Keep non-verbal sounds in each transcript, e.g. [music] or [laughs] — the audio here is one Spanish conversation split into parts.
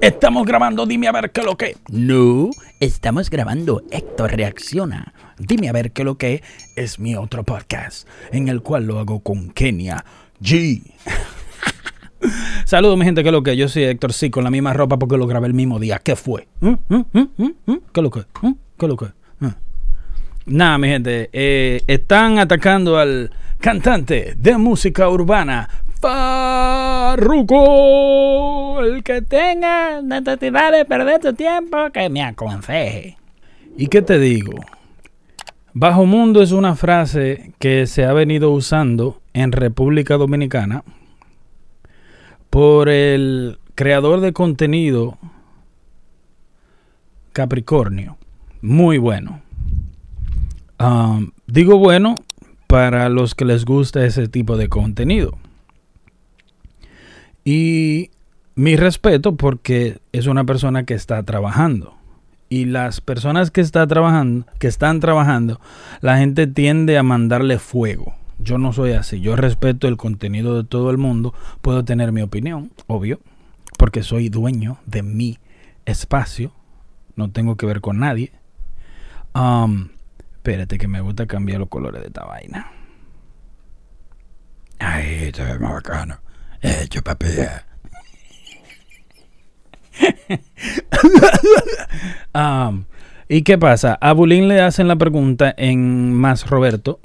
Estamos grabando, dime a ver qué lo que. No, estamos grabando Héctor Reacciona. Dime a ver qué lo que es mi otro podcast, en el cual lo hago con Kenia G. [laughs] Saludos, mi gente, ¿qué es lo que? Yo soy Héctor, sí, con la misma ropa porque lo grabé el mismo día. ¿Qué fue? ¿Mm? ¿Mm? ¿Mm? ¿Qué es lo que? ¿Qué es lo que? Nada, mi gente, eh, están atacando al cantante de música urbana, Farruko. El que tenga necesidad de perder tu tiempo, que me aconseje. ¿Y qué te digo? Bajo mundo es una frase que se ha venido usando en República Dominicana por el creador de contenido Capricornio. Muy bueno. Um, digo bueno para los que les gusta ese tipo de contenido. Y mi respeto porque es una persona que está trabajando. Y las personas que, está trabajando, que están trabajando, la gente tiende a mandarle fuego. Yo no soy así. Yo respeto el contenido de todo el mundo. Puedo tener mi opinión, obvio, porque soy dueño de mi espacio. No tengo que ver con nadie. Um, espérate que me gusta cambiar los colores de esta vaina. Ay, esto es más bacano. Hecho papilla. um, ¿Y qué pasa? A Bulín le hacen la pregunta en Más Roberto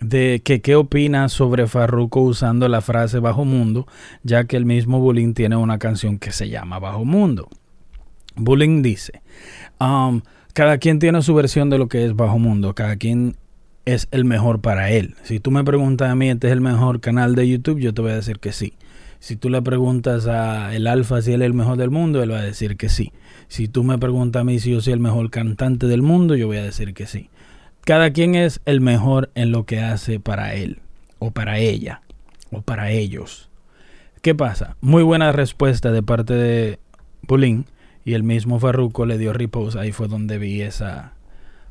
de que qué opina sobre Farruko usando la frase Bajo Mundo, ya que el mismo Bulín tiene una canción que se llama Bajo Mundo. Bulín dice, um, cada quien tiene su versión de lo que es Bajo Mundo, cada quien es el mejor para él. Si tú me preguntas a mí, este es el mejor canal de YouTube, yo te voy a decir que sí. Si tú le preguntas a el Alfa si él es el mejor del mundo, él va a decir que sí. Si tú me preguntas a mí si yo soy el mejor cantante del mundo, yo voy a decir que sí. Cada quien es el mejor en lo que hace para él, o para ella, o para ellos. ¿Qué pasa? Muy buena respuesta de parte de Bulín y el mismo Farruko le dio repose. Ahí fue donde vi esa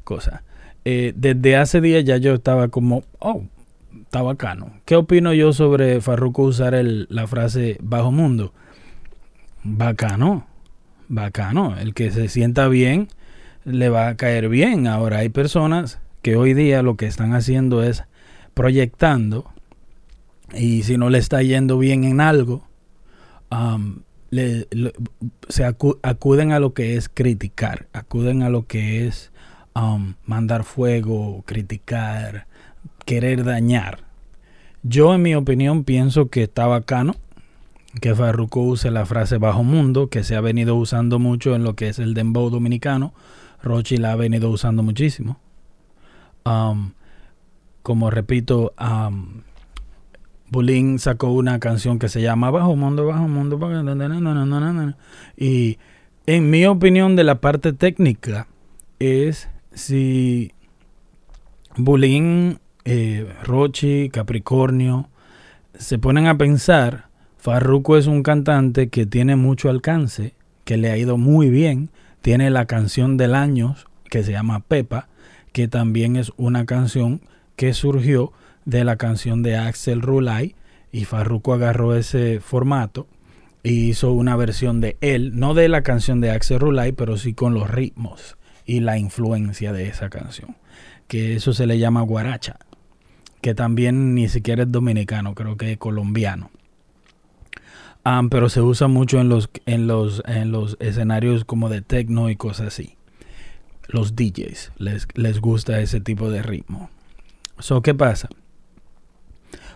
cosa. Eh, desde hace días ya yo estaba como, oh, está bacano. ¿Qué opino yo sobre Farruko usar el, la frase bajo mundo? Bacano, bacano. El que se sienta bien le va a caer bien. Ahora hay personas que hoy día lo que están haciendo es proyectando y si no le está yendo bien en algo, se acuden a lo que es criticar, acuden a lo que es mandar fuego, criticar, querer dañar. Yo en mi opinión pienso que está bacano que Farruko use la frase bajo mundo, que se ha venido usando mucho en lo que es el dembow dominicano. Rochi la ha venido usando muchísimo. como repito, um, Bulín sacó una canción que se llama Bajo Mundo, Bajo Mundo, y en mi opinión de la parte técnica es si Bulín, eh, Rochi, Capricornio se ponen a pensar, Farruko es un cantante que tiene mucho alcance, que le ha ido muy bien, tiene la canción del año que se llama Pepa, que también es una canción que surgió de la canción de Axel Rulay y Farruko agarró ese formato e hizo una versión de él, no de la canción de Axel Rulay, pero sí con los ritmos y la influencia de esa canción, que eso se le llama guaracha, que también ni siquiera es dominicano, creo que es colombiano. Ah, pero se usa mucho en los, en los, en los escenarios como de techno y cosas así. Los DJs les, les gusta ese tipo de ritmo. So, ¿Qué pasa?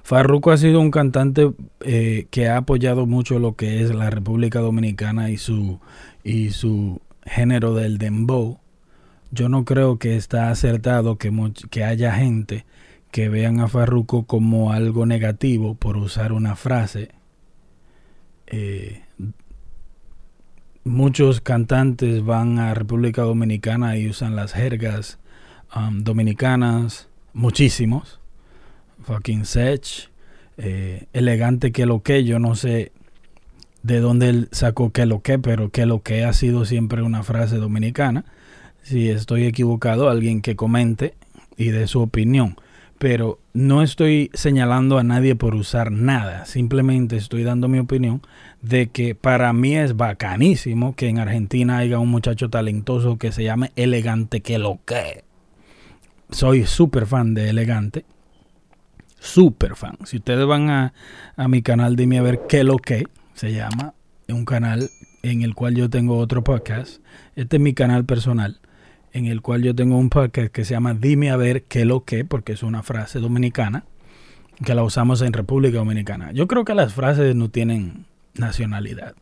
Farruko ha sido un cantante eh, que ha apoyado mucho lo que es la República Dominicana y su, y su género del dembow. Yo no creo que está acertado que, haya gente que vean a Farruko como algo negativo por usar una frase. Eh, muchos cantantes van a República Dominicana y usan las jergas um, dominicanas, muchísimos fucking Sech, eh, elegante que lo que, yo no sé de dónde él sacó que lo que, pero que lo que ha sido siempre una frase dominicana. Si estoy equivocado, alguien que comente y dé su opinión. pero no estoy señalando a nadie por usar nada, simplemente estoy dando mi opinión de que para mí es bacanísimo que en Argentina haya un muchacho talentoso que se llame Elegante que lo que. Soy súper fan de Elegante. Súper fan. Si ustedes van a, a mi canal, dime a ver qué lo que se llama. Un canal en el cual yo tengo otro podcast. Este es mi canal personal en el cual yo tengo un podcast que se llama Dime a ver qué lo que, porque es una frase dominicana que la usamos en República Dominicana. Yo creo que las frases no tienen nacionalidad.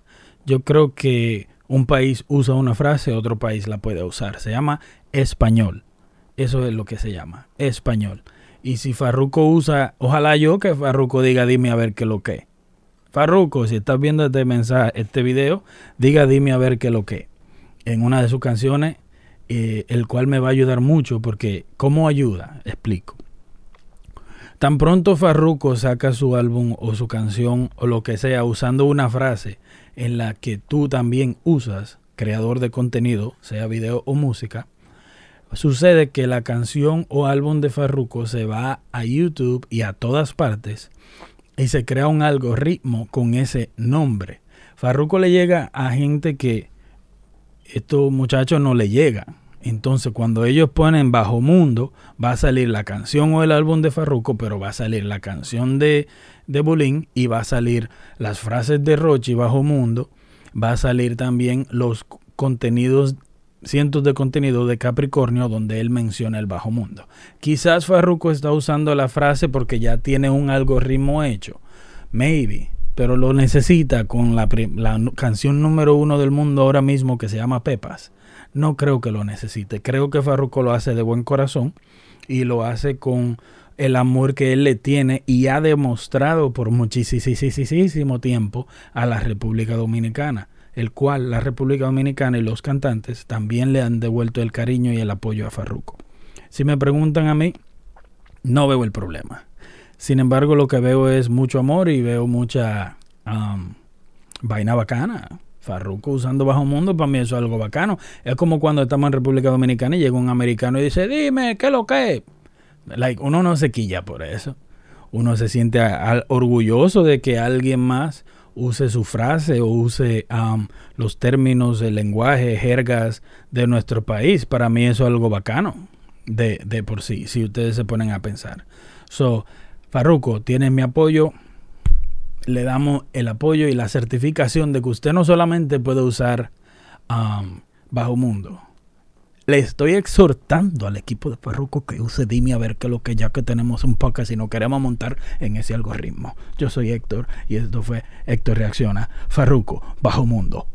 Yo creo que un país usa una frase, otro país la puede usar. Se llama español. Eso es lo que se llama, español. Y si Farruco usa, ojalá yo que Farruco diga, dime a ver qué lo que. Farruco, si estás viendo este mensaje, este video, diga, dime a ver qué lo que. En una de sus canciones eh, el cual me va a ayudar mucho porque ¿cómo ayuda? Explico. Tan pronto Farruko saca su álbum o su canción o lo que sea usando una frase en la que tú también usas, creador de contenido, sea video o música, sucede que la canción o álbum de Farruko se va a YouTube y a todas partes y se crea un algoritmo con ese nombre. Farruko le llega a gente que estos muchachos no le llegan. Entonces, cuando ellos ponen Bajo Mundo, va a salir la canción o el álbum de Farruko, pero va a salir la canción de, de Bolín y va a salir las frases de Rochi Bajo Mundo. Va a salir también los contenidos, cientos de contenidos de Capricornio donde él menciona el Bajo Mundo. Quizás Farruko está usando la frase porque ya tiene un algoritmo hecho. Maybe pero lo necesita con la, la, canción número uno del mundo ahora mismo que se llama Pepas. No creo que lo necesite. Creo que Farruko lo hace de buen corazón y lo hace con el amor que él le tiene y ha demostrado por muchísimo tiempo a la República Dominicana, el cual la República Dominicana y los cantantes también le han devuelto el cariño y el apoyo a Farruko. Si me preguntan a mí, no veo el problema. Sin embargo, lo que veo es mucho amor y veo mucha vaina bacana. Farruko usando Bajo Mundo, para mí eso es algo bacano. Es como cuando estamos en República Dominicana y llega un americano y dice, dime, ¿qué es lo que es? Like, uno no se quilla por eso. Uno se siente orgulloso de que alguien más use su frase o use los términos, el lenguaje, jergas de nuestro país. Para mí eso es algo bacano de, de por sí, si ustedes se ponen a pensar. So, Farruko, tienes mi apoyo. Le damos el apoyo y la certificación de que usted no solamente puede usar um, Bajo Mundo. Le estoy exhortando al equipo de Farruko que use Dime a ver qué lo que ya que tenemos un podcast y no queremos montar en ese algoritmo. Yo soy Héctor y esto fue Héctor Reacciona. Farruko, Bajo Mundo.